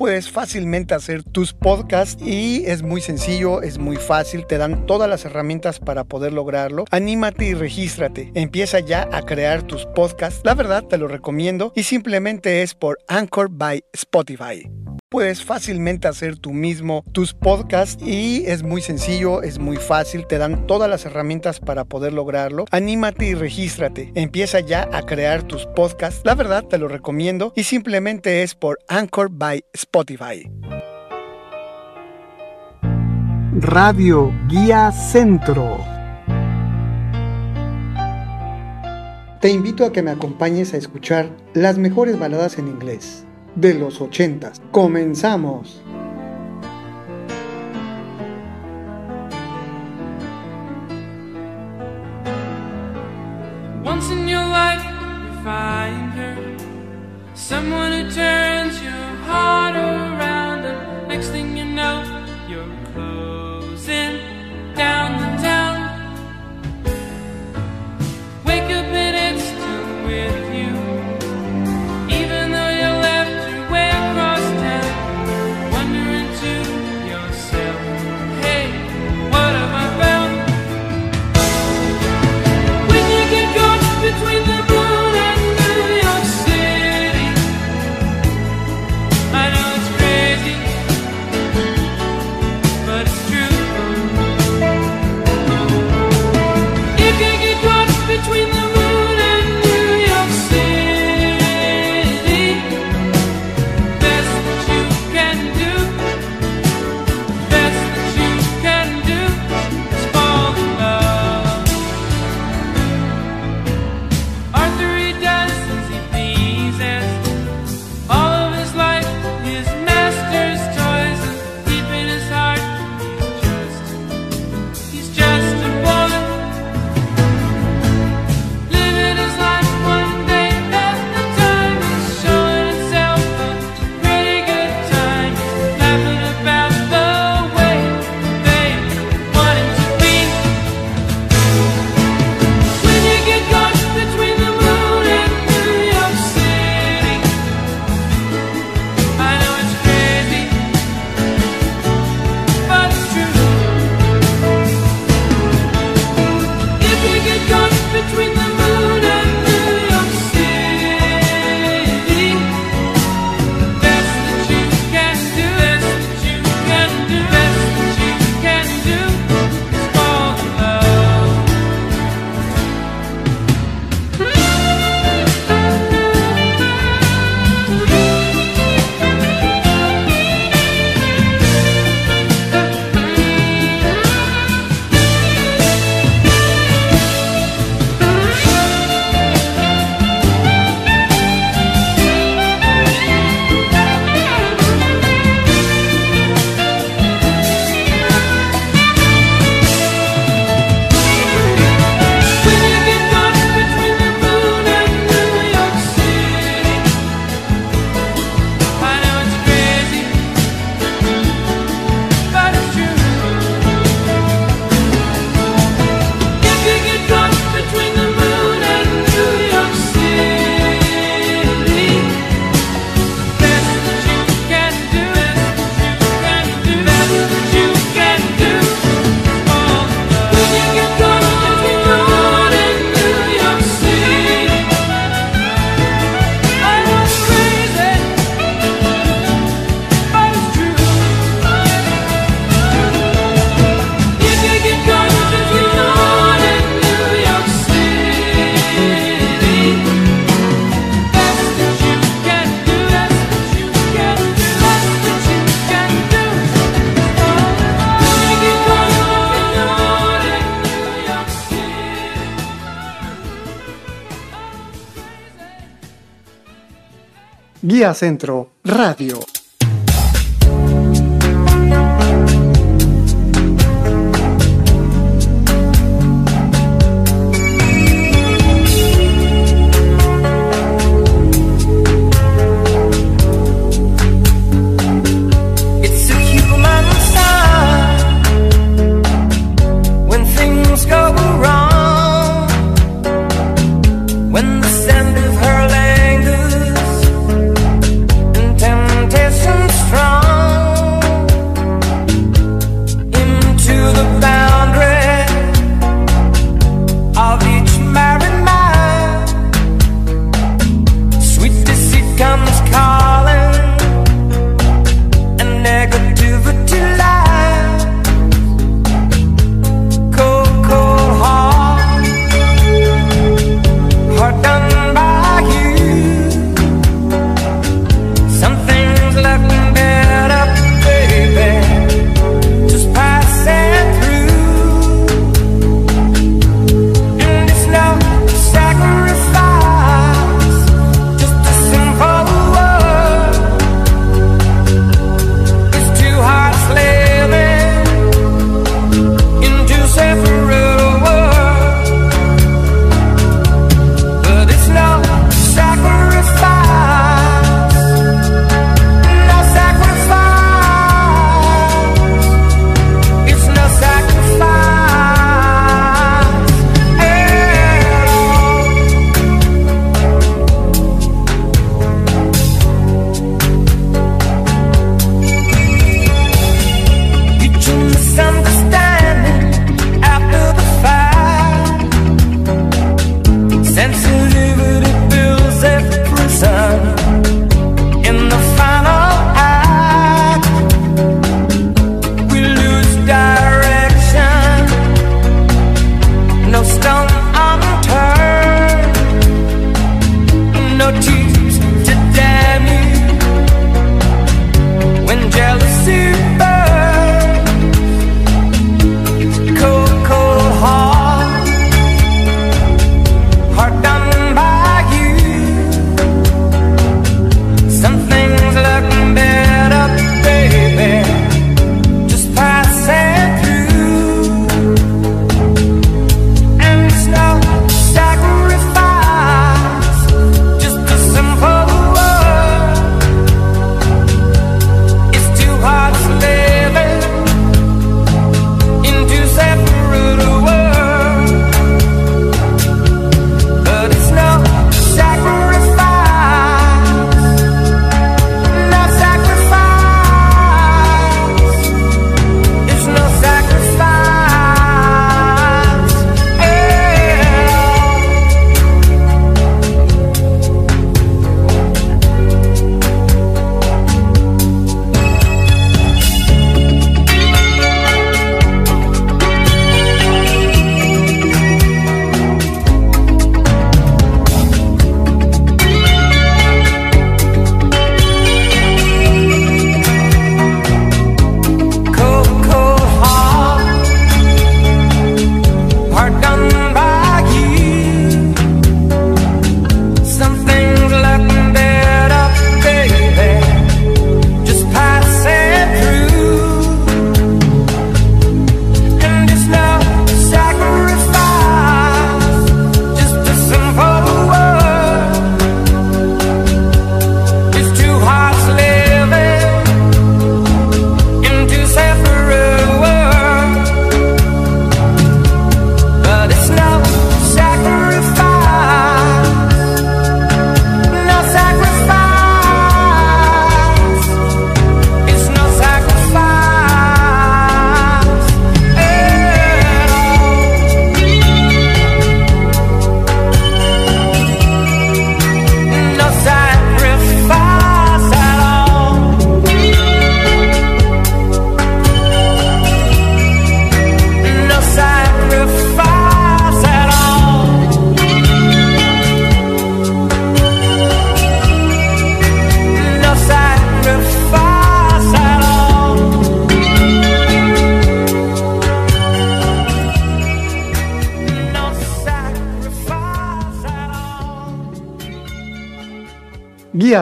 puedes fácilmente hacer tus podcasts y es muy sencillo, es muy fácil, te dan todas las herramientas para poder lograrlo. Anímate y regístrate. Empieza ya a crear tus podcasts. La verdad te lo recomiendo y simplemente es por Anchor by Spotify puedes fácilmente hacer tú mismo tus podcasts y es muy sencillo, es muy fácil, te dan todas las herramientas para poder lograrlo. Anímate y regístrate. Empieza ya a crear tus podcasts. La verdad te lo recomiendo y simplemente es por Anchor by Spotify. Radio Guía Centro. Te invito a que me acompañes a escuchar las mejores baladas en inglés de los 80. Comenzamos. Once in your life you find her, someone who turns your heart around, and next thing you know. Centro Radio.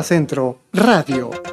Centro Radio.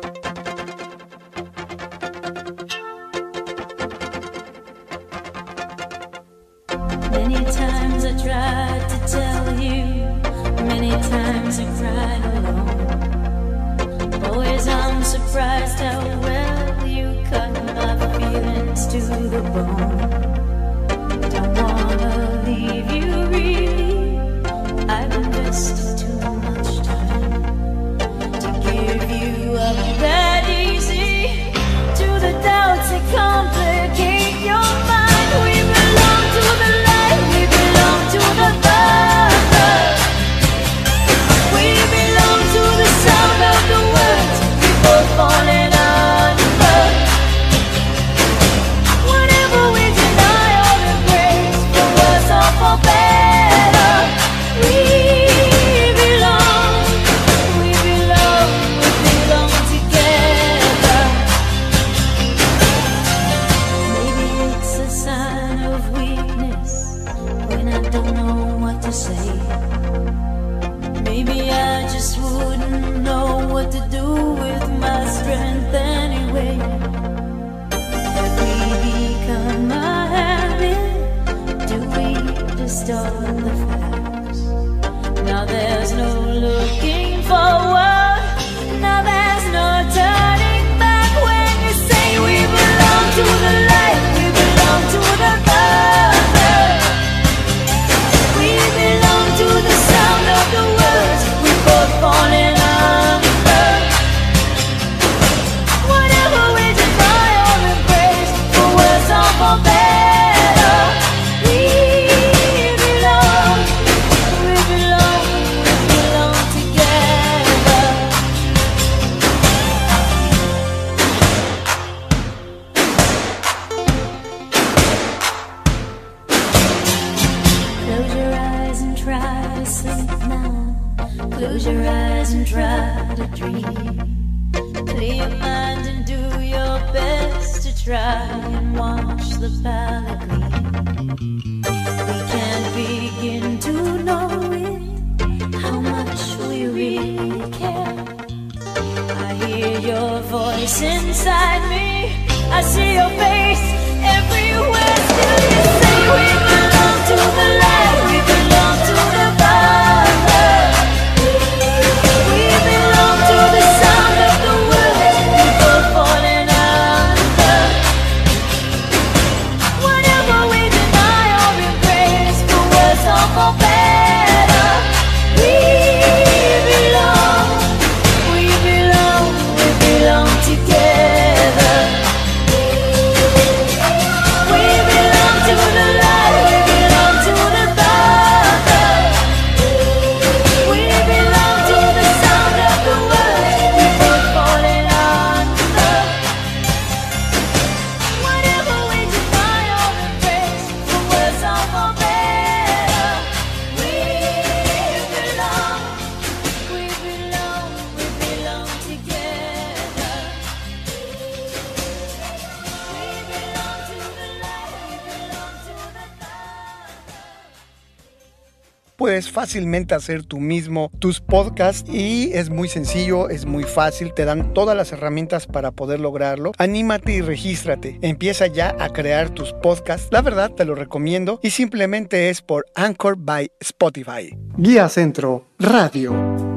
fácilmente hacer tú mismo tus podcasts y es muy sencillo, es muy fácil, te dan todas las herramientas para poder lograrlo. Anímate y regístrate. Empieza ya a crear tus podcasts. La verdad te lo recomiendo y simplemente es por Anchor by Spotify. Guía Centro Radio.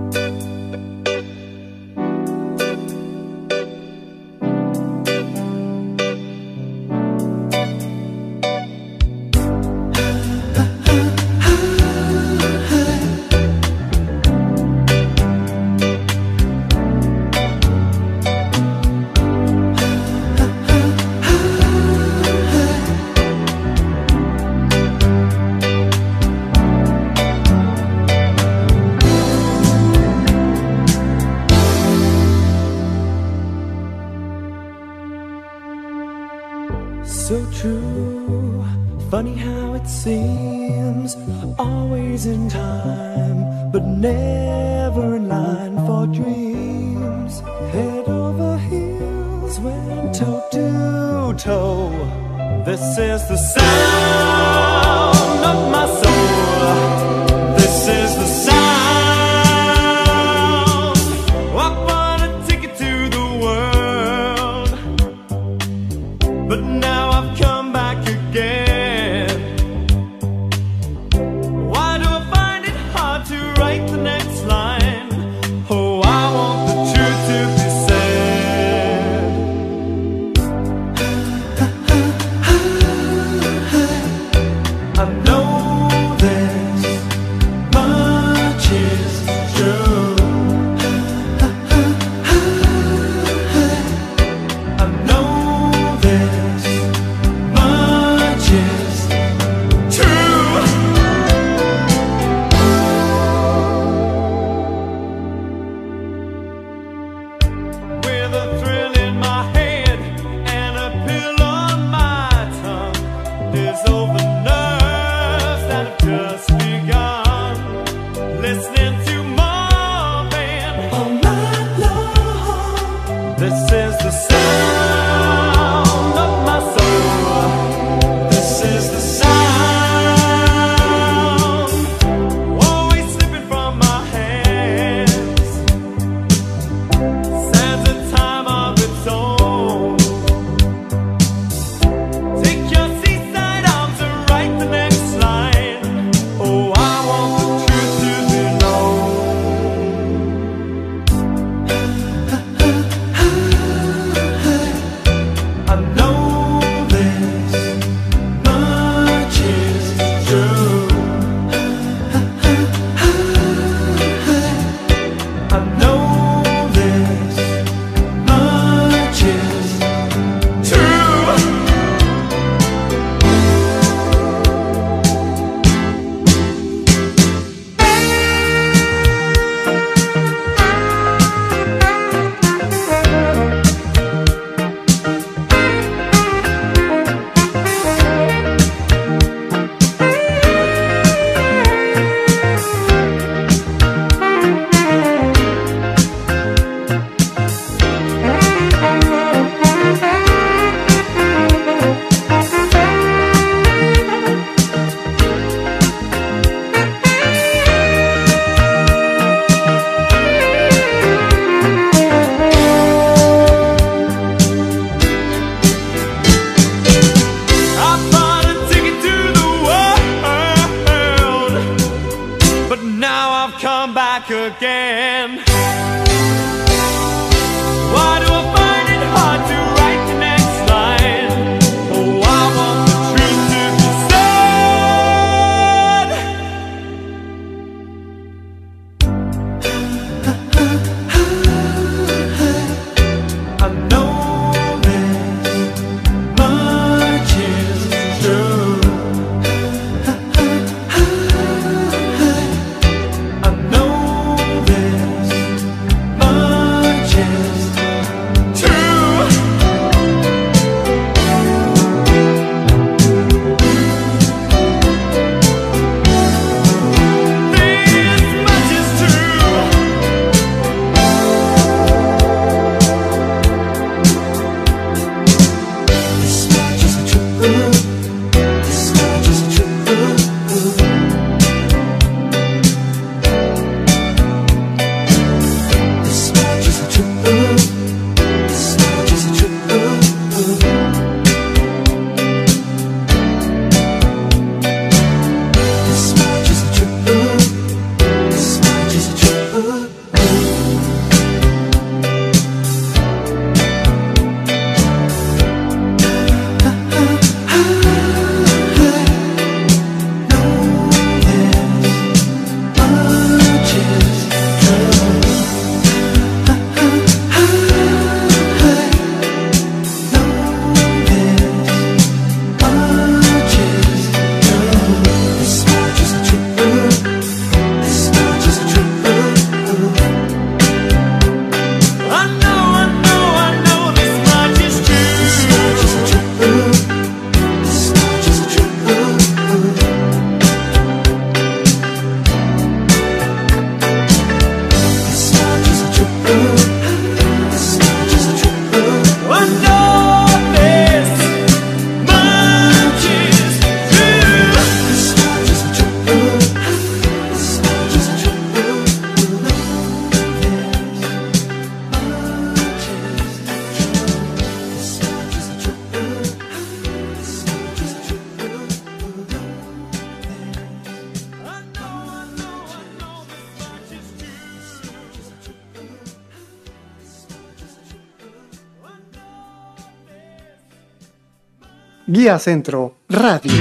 Vía Centro Radio.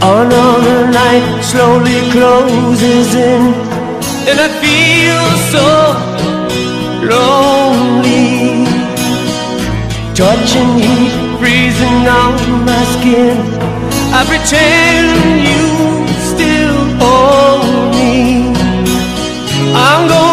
Another night slowly closes in, and I feel so lonely. Touching heat, freezing on my skin. I pretend you still hold me. I'm going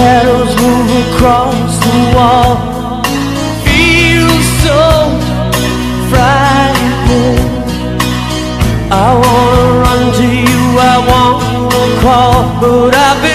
Shadows move across the wall feels so frightening. I wanna run to you, I wanna call but I've been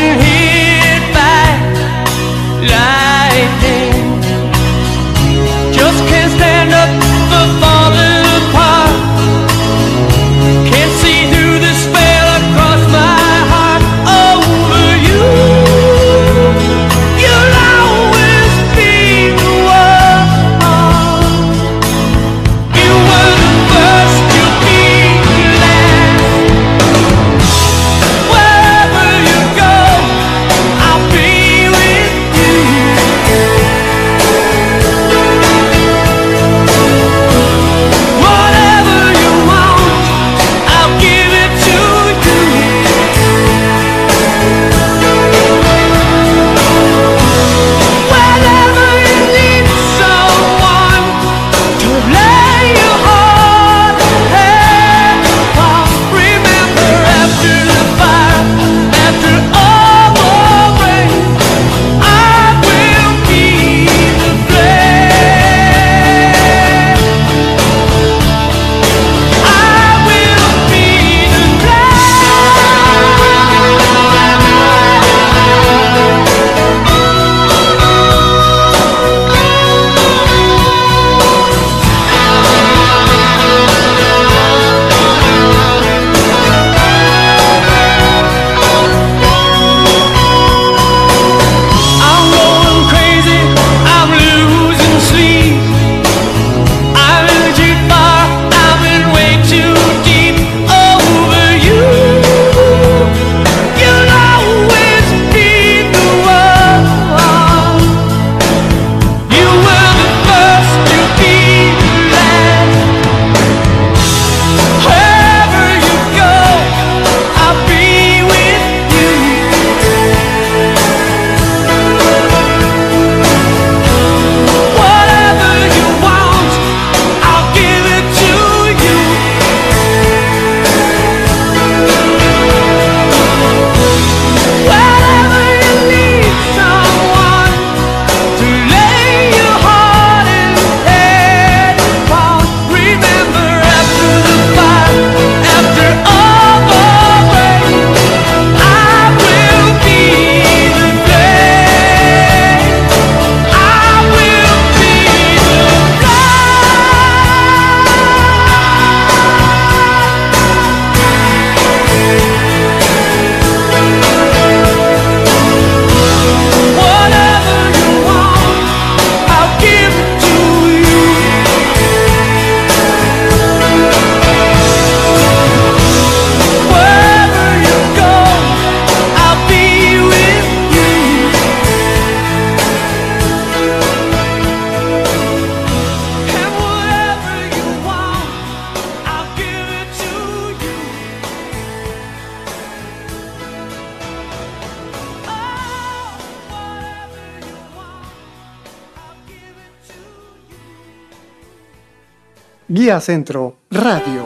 you. Centro Radio.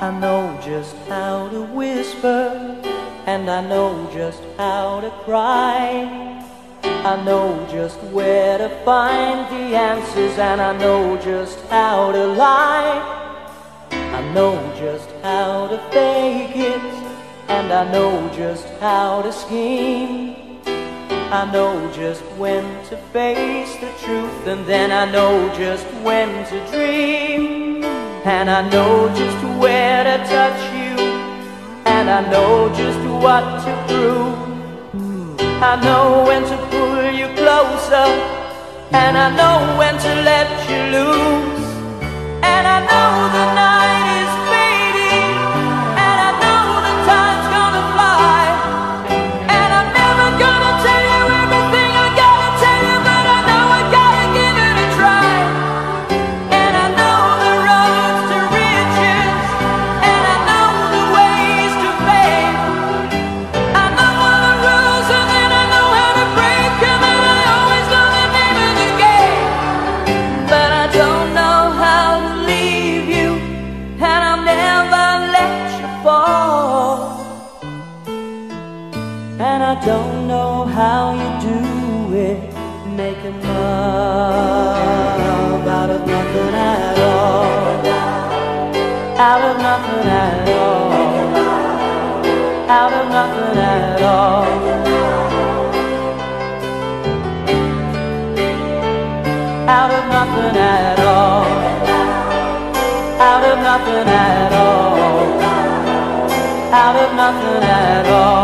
I know just how to whisper, and I know just how to cry. I know just where to find the answers, and I know just how to lie. I know just how to fake it, and I know just how to scheme. I know just when to face the truth, and then I know just when to dream. And I know just where to touch you, and I know just what to prove. I know when to pull you closer, and I know when to let you loose. And I know the night nothing at all. Out of nothing at all.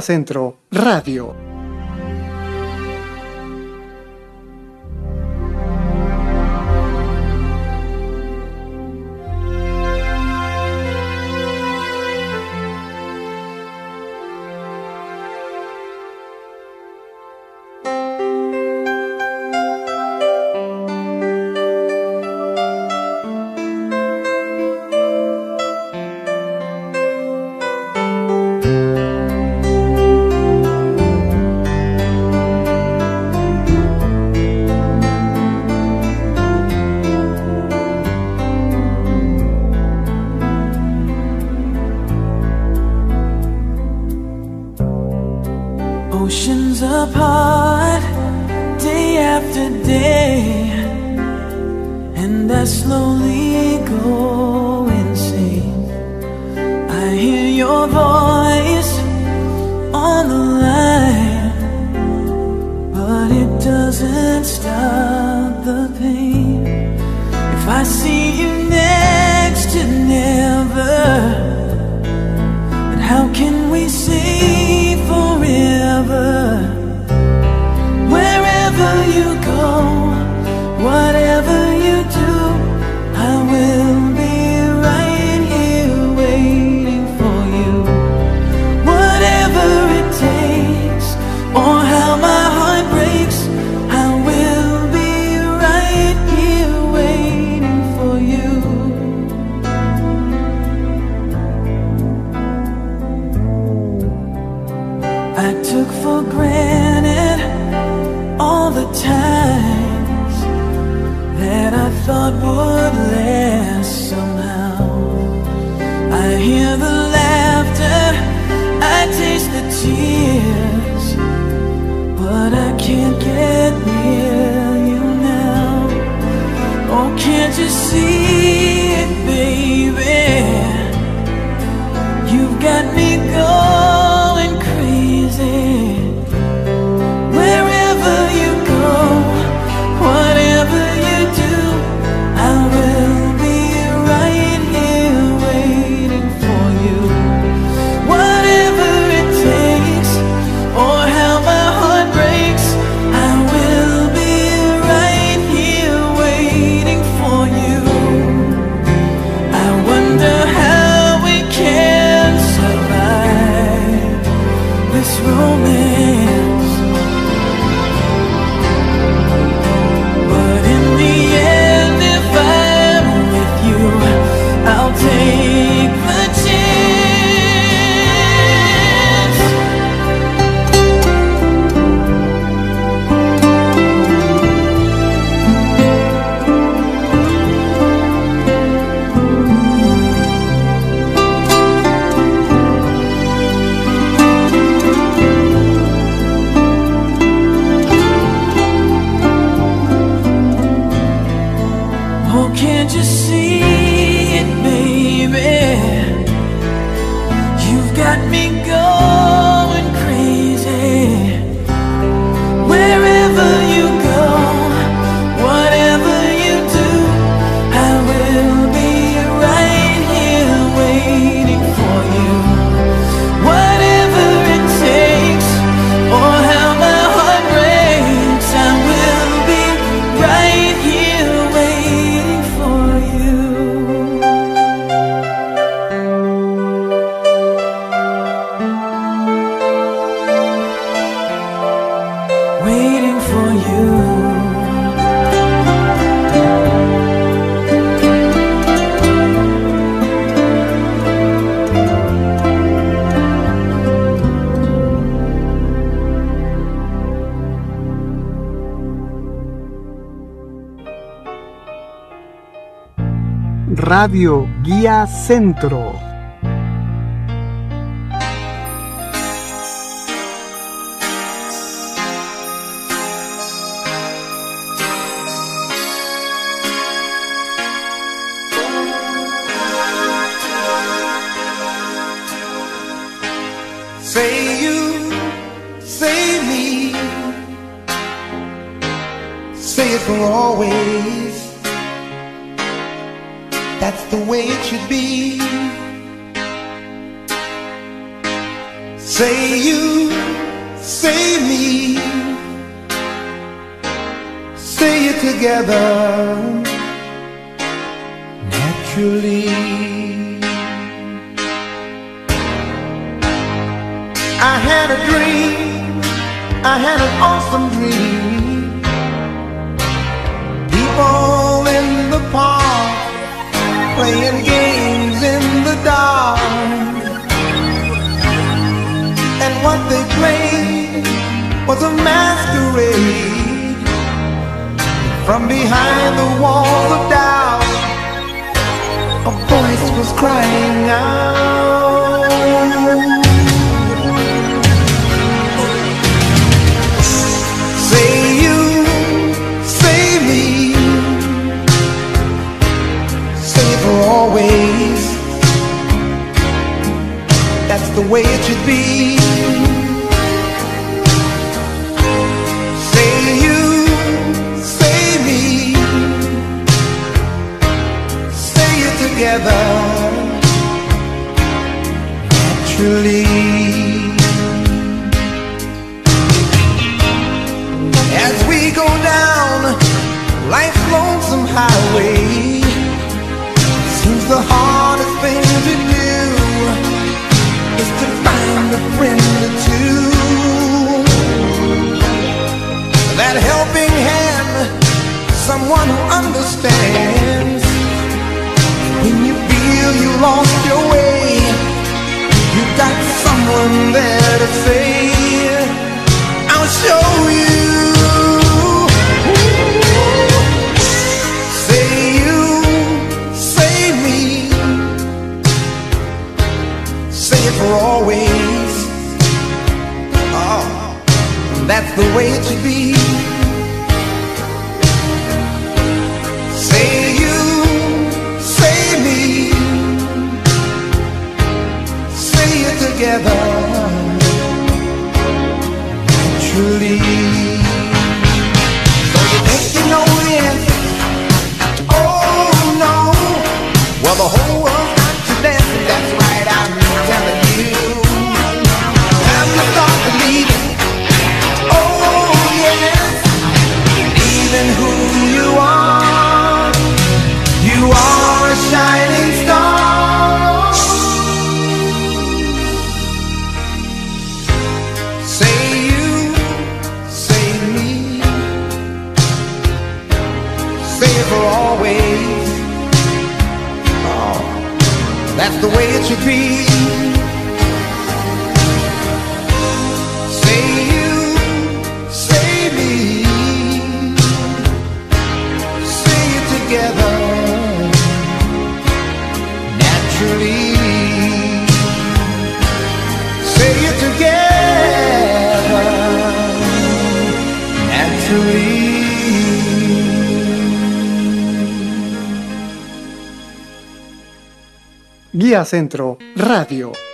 Centro Radio. see it, baby. You've got me going. Radio Guía Centro. away Seems the hardest thing to do Is to find a friend or two. That helping hand Someone who understands. When you feel you lost your way you've got someone there to say I'll show you the way it should be. Centro Radio.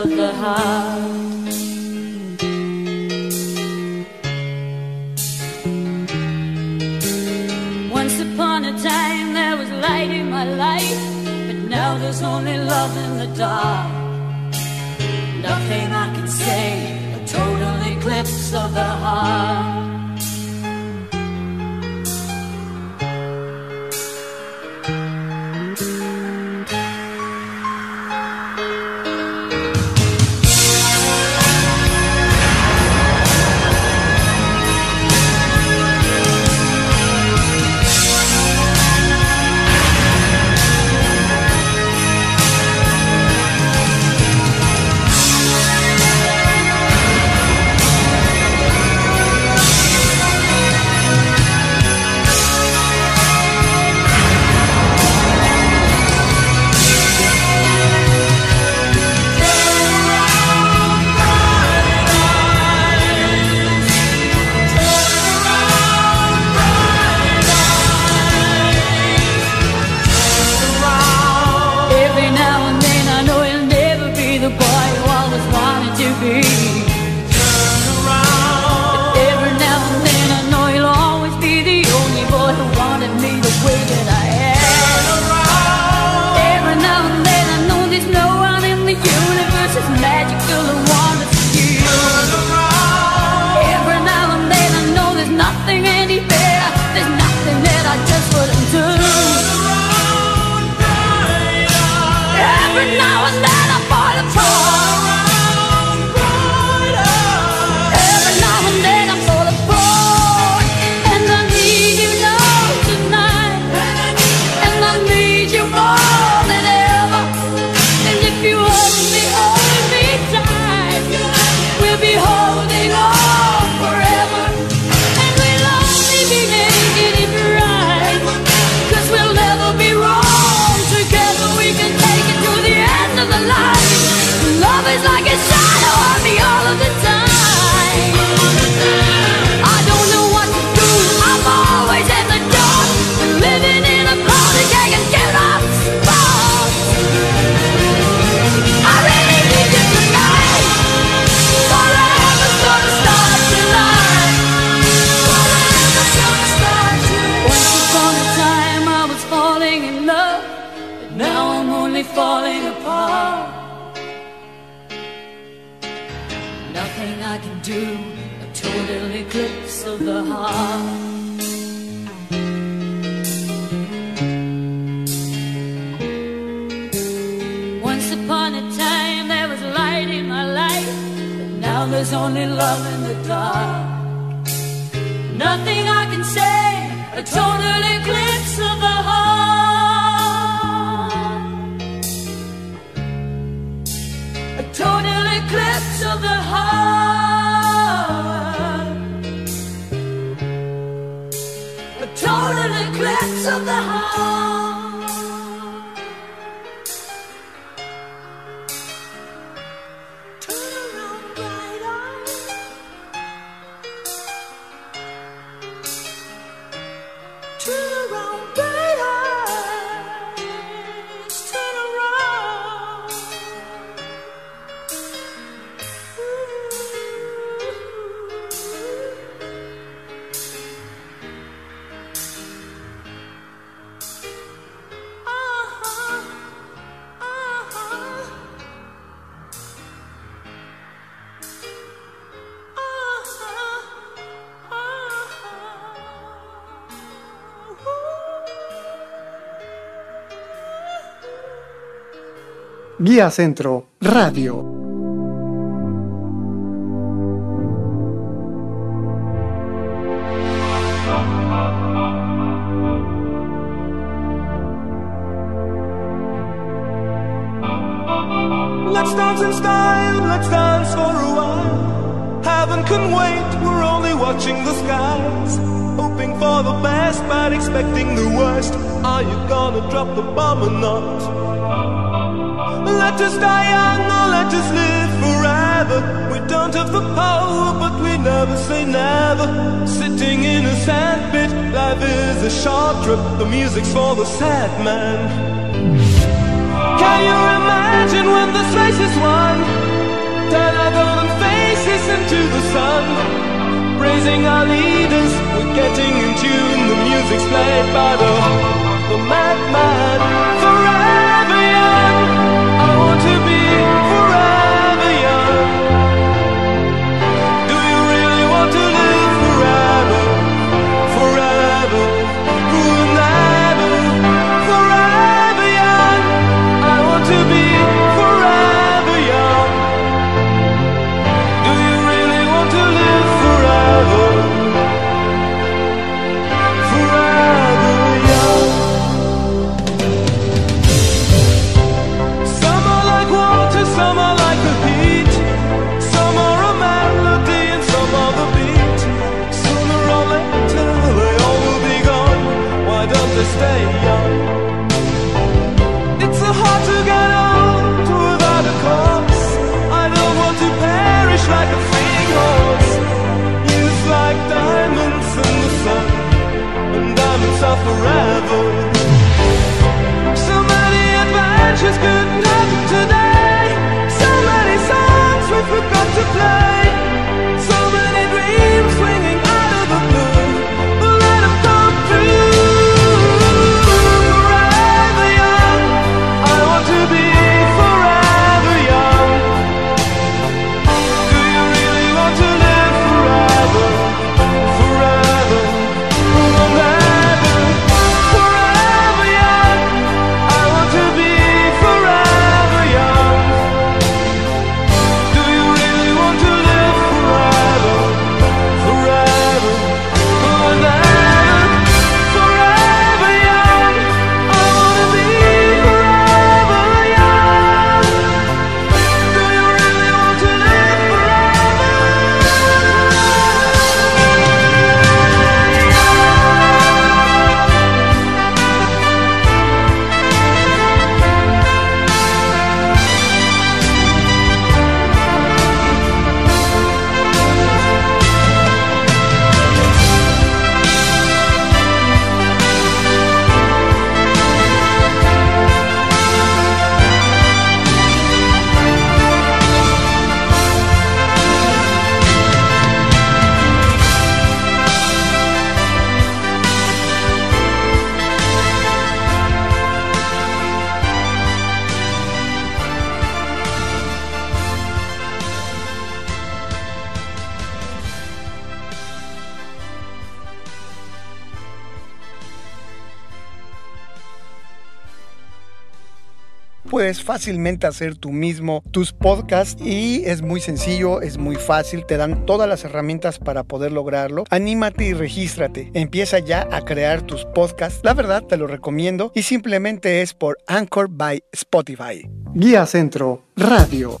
of the heart. Once upon a time there was light in my life, but now there's only love in the dark. Guía Centro Radio. fácilmente hacer tú mismo tus podcasts y es muy sencillo, es muy fácil, te dan todas las herramientas para poder lograrlo. Anímate y regístrate. Empieza ya a crear tus podcasts. La verdad te lo recomiendo y simplemente es por Anchor by Spotify. Guía Centro Radio.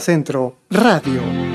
Centro Radio.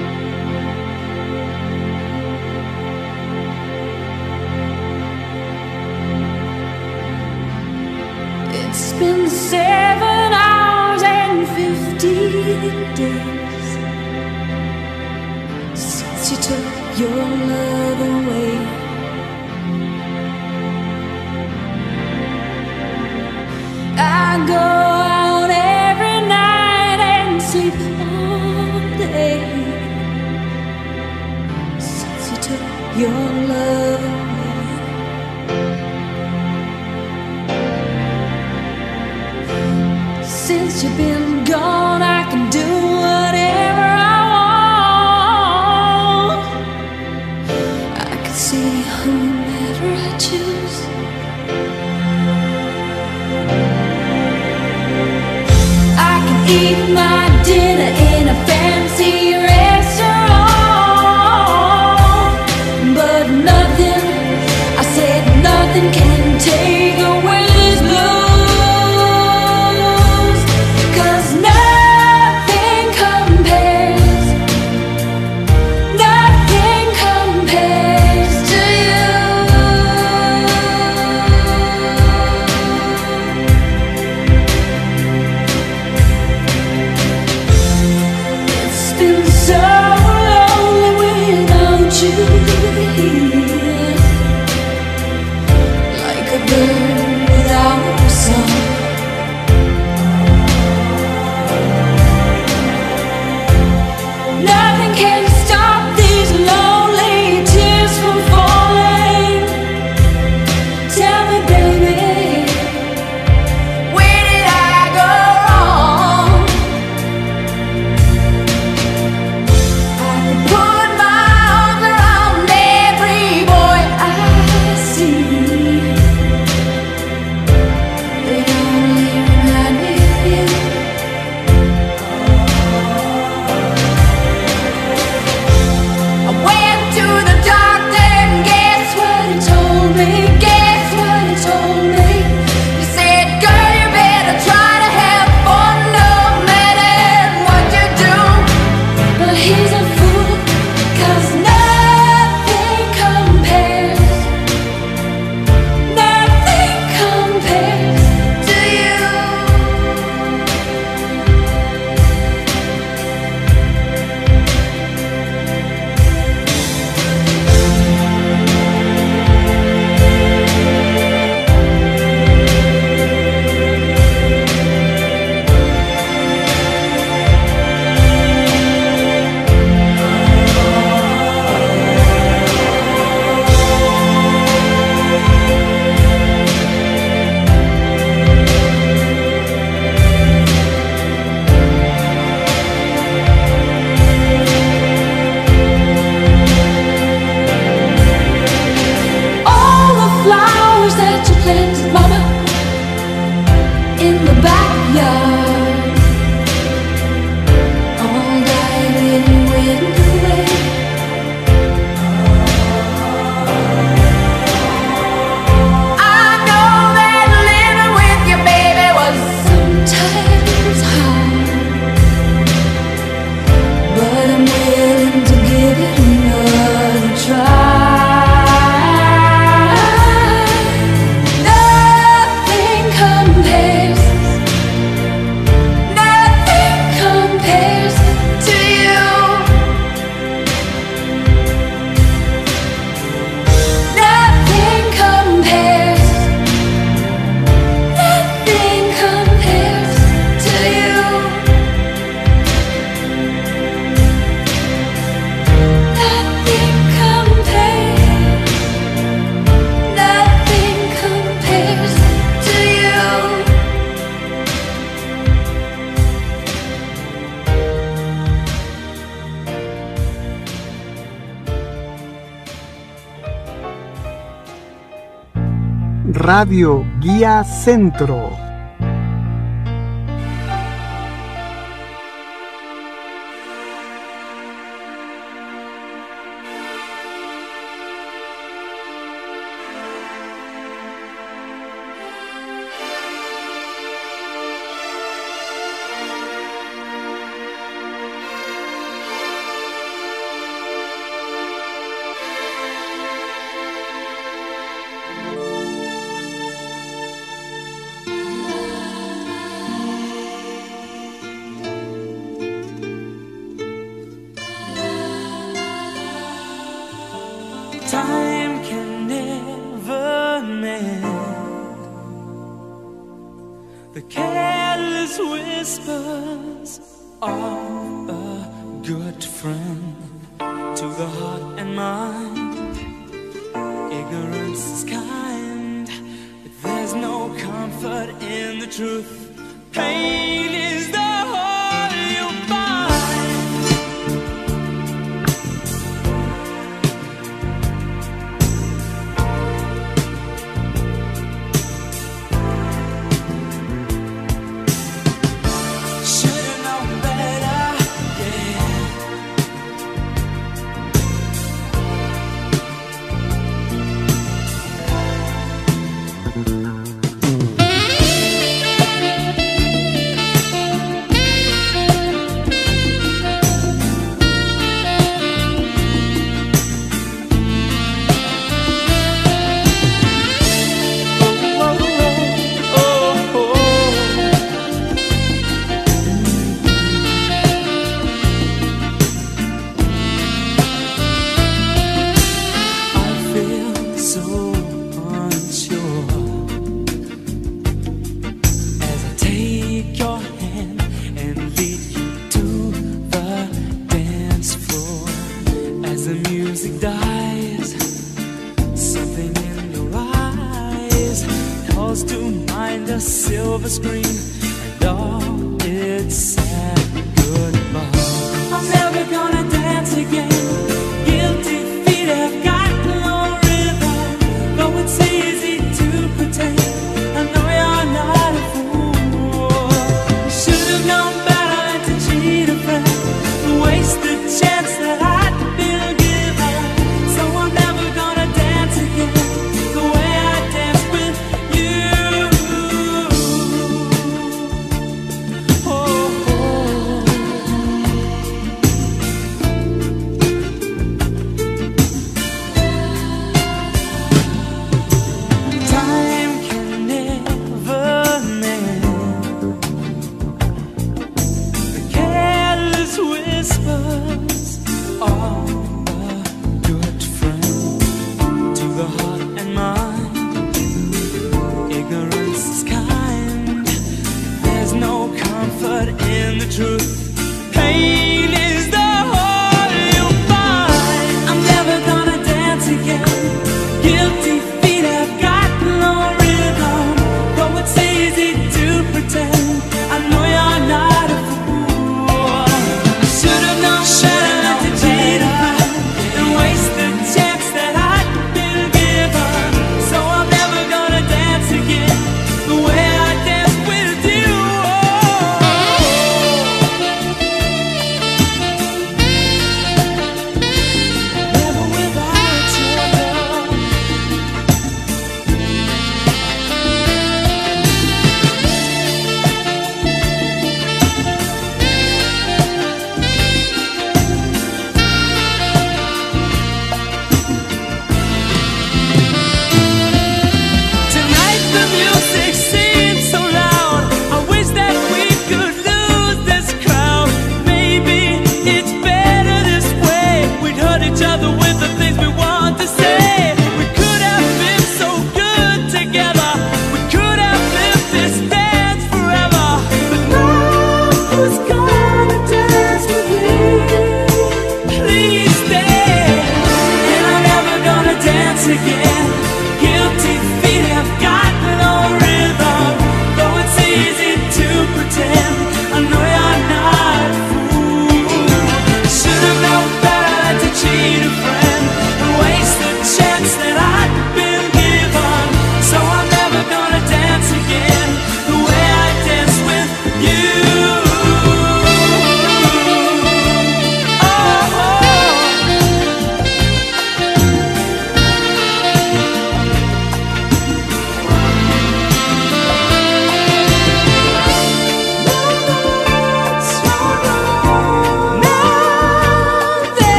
Radio Guía Centro.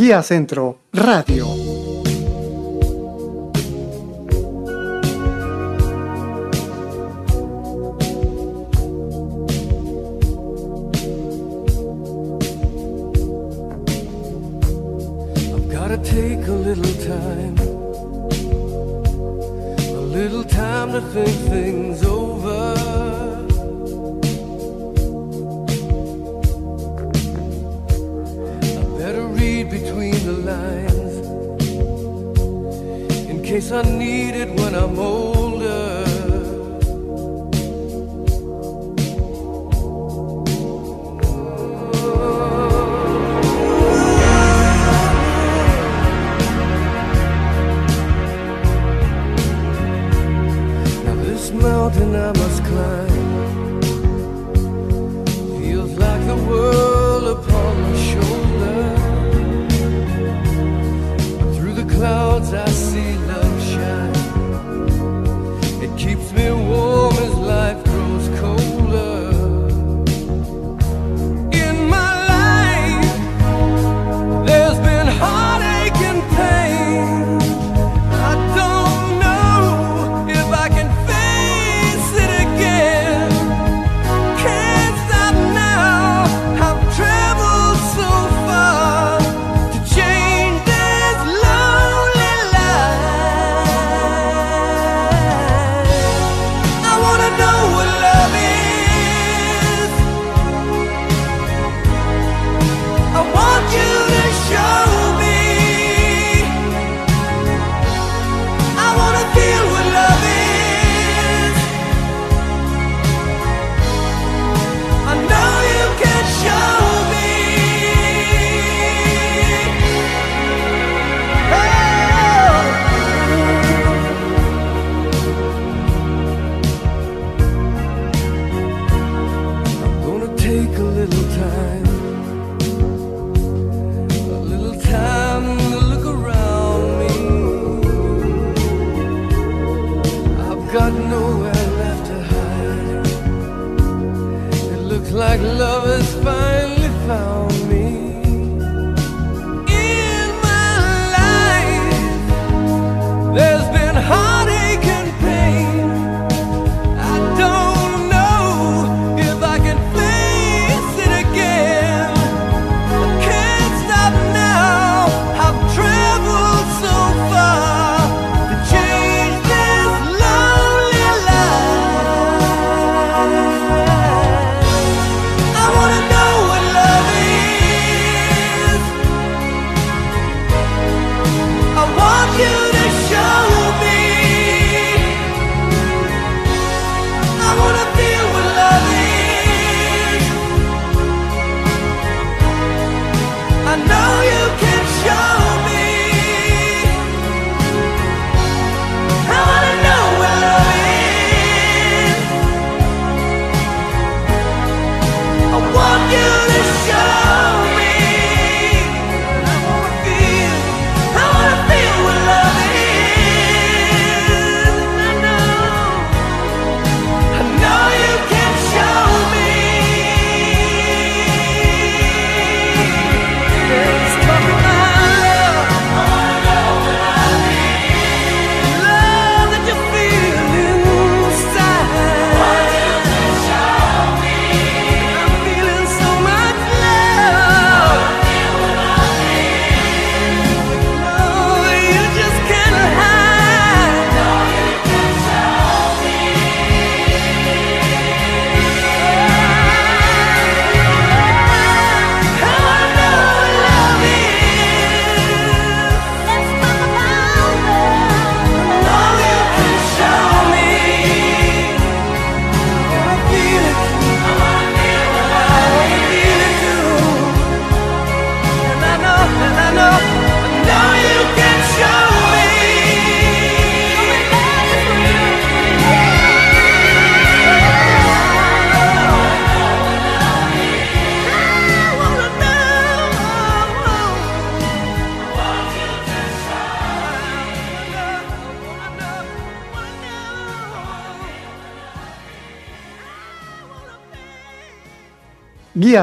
Guía Centro Radio.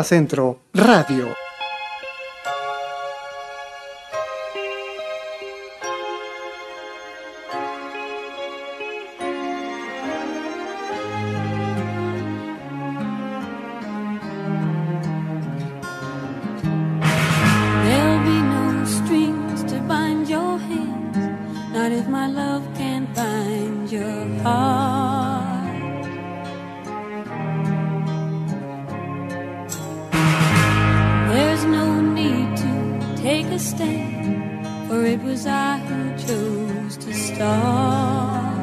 Centro Radio. a stand, for it was I who chose to start.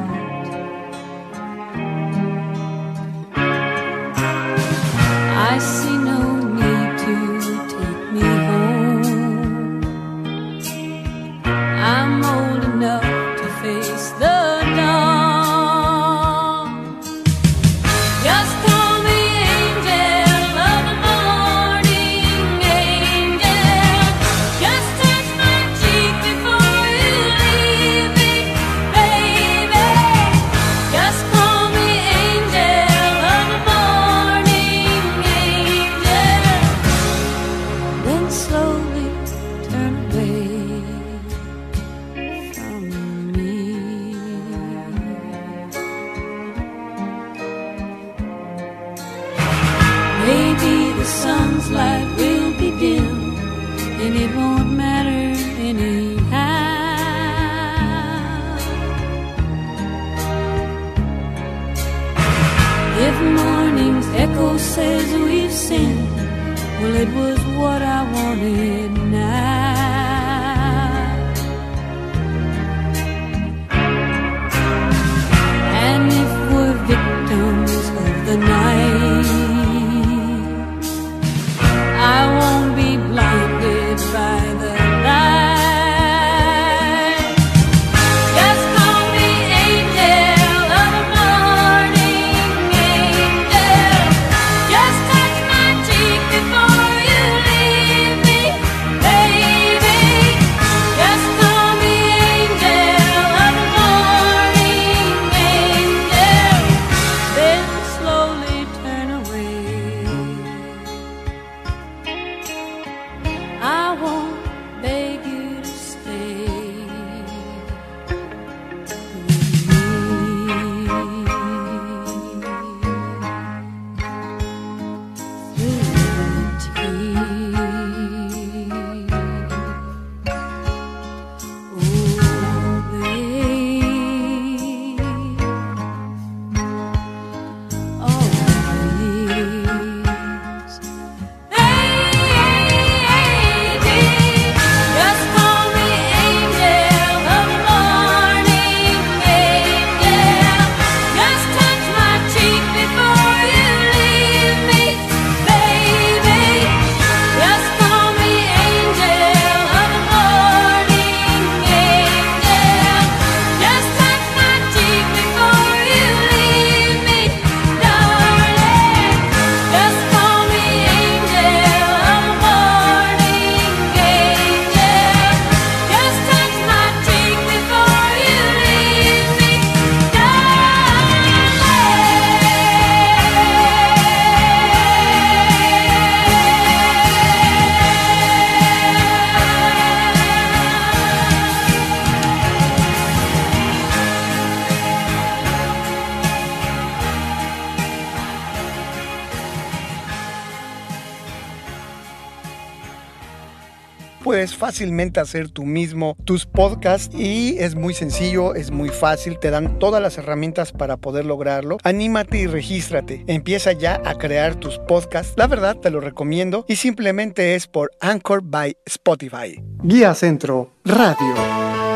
fácilmente hacer tú mismo tus podcasts y es muy sencillo, es muy fácil, te dan todas las herramientas para poder lograrlo. Anímate y regístrate. Empieza ya a crear tus podcasts. La verdad te lo recomiendo y simplemente es por Anchor by Spotify. Guía Centro Radio.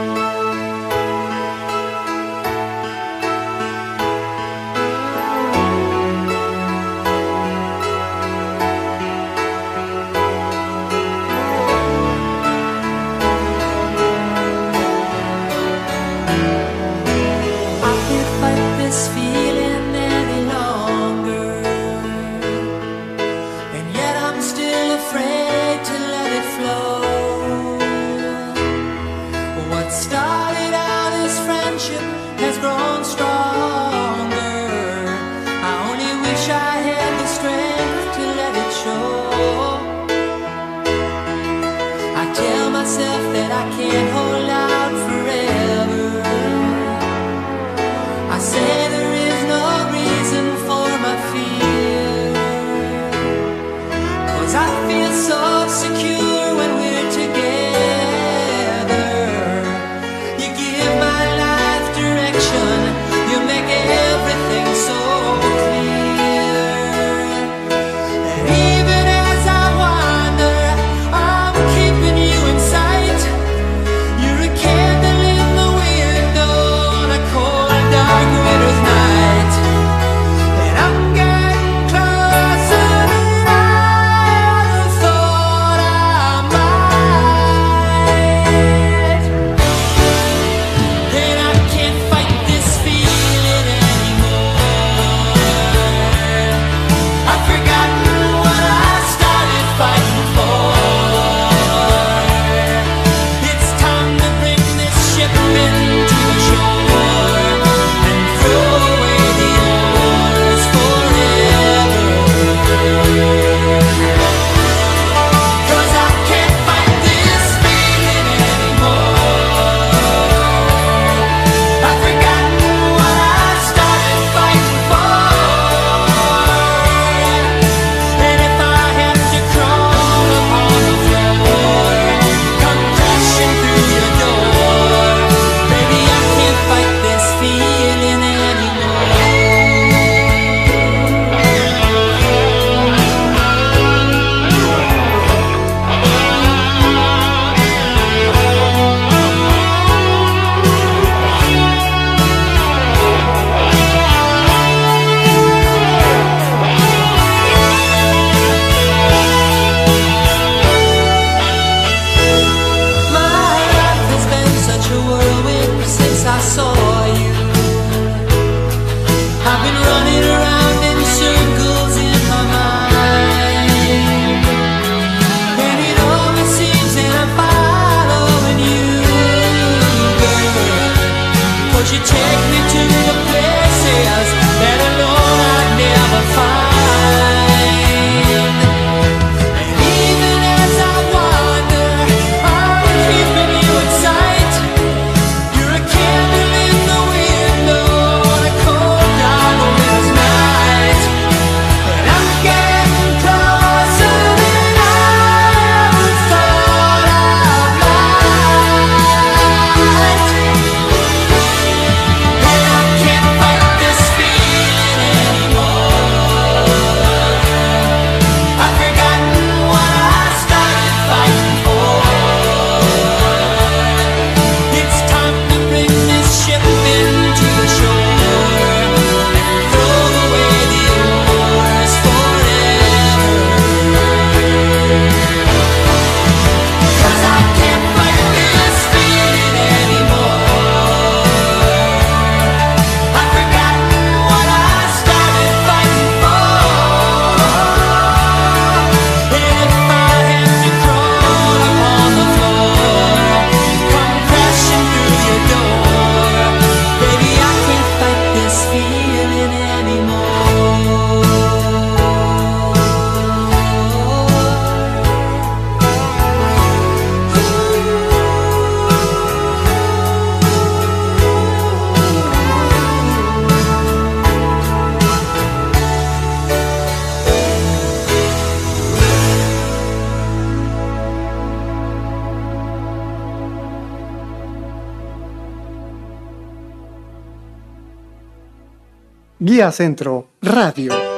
Guía Centro Radio.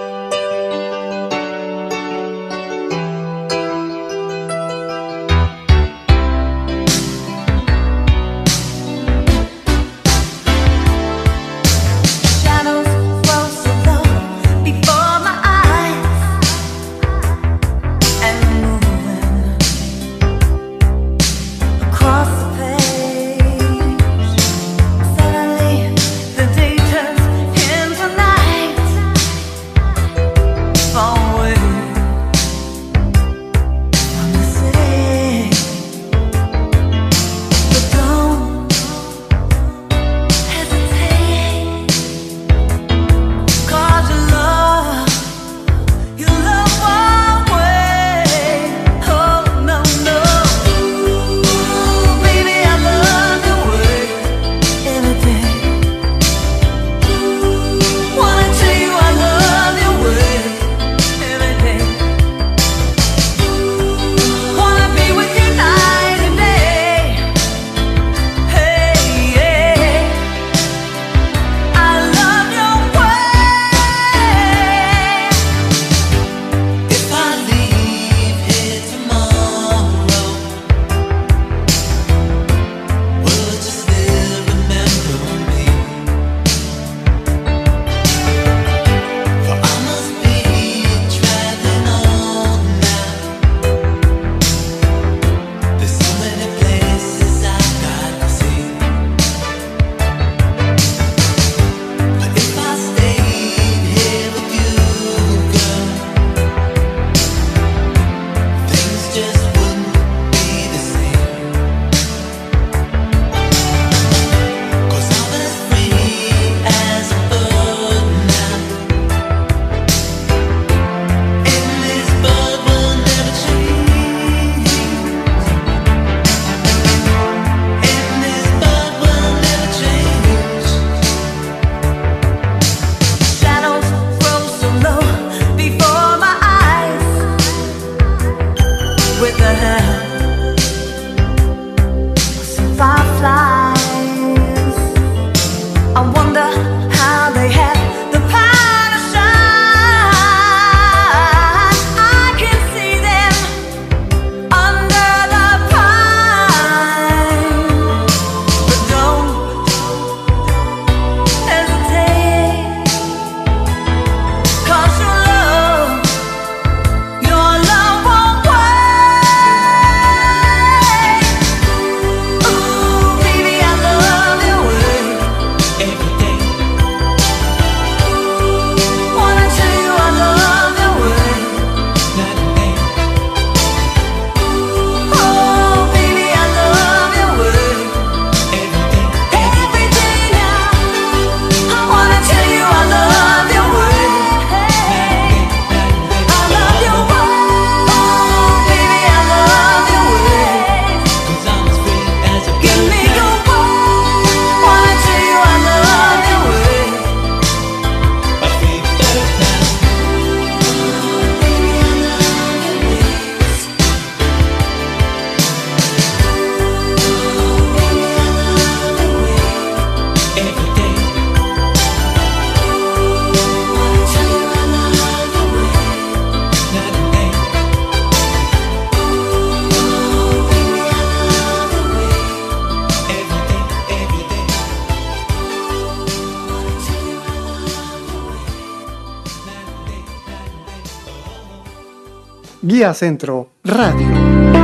Centro Radio.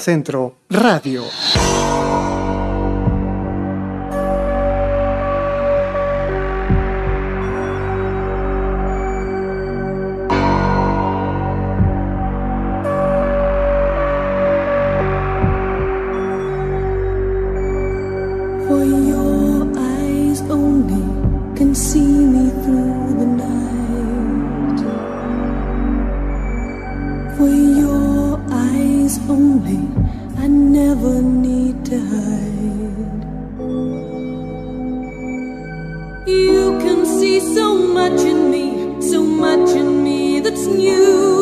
Centro Radio. You can see so much in me, so much in me that's new.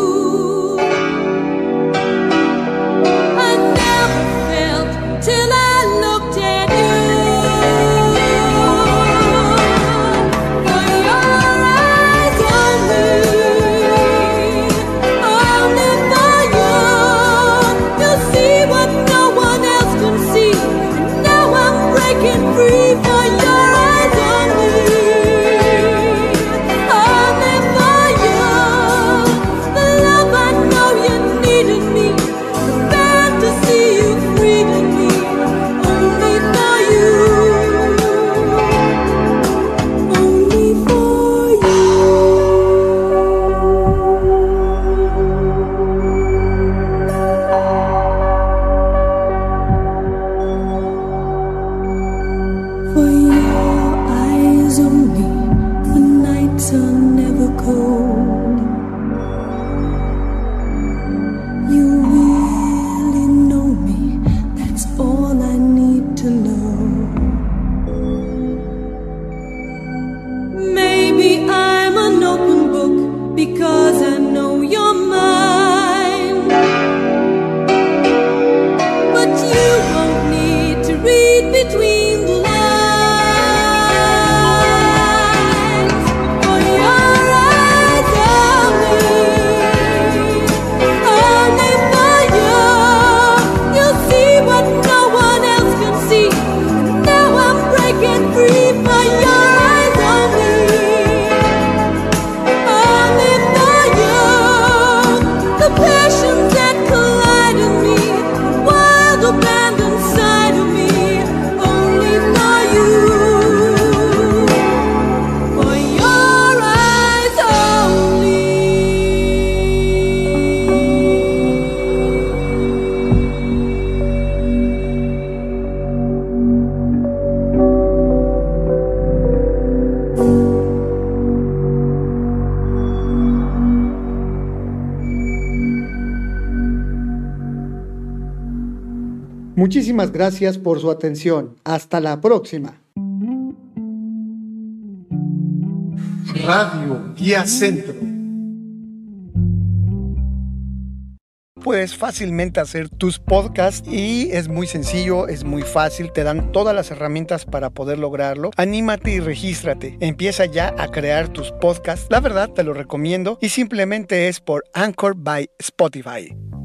Muchísimas gracias por su atención. Hasta la próxima. Radio Guía Centro. Puedes fácilmente hacer tus podcasts y es muy sencillo, es muy fácil, te dan todas las herramientas para poder lograrlo. Anímate y regístrate. Empieza ya a crear tus podcasts. La verdad te lo recomiendo y simplemente es por Anchor by Spotify.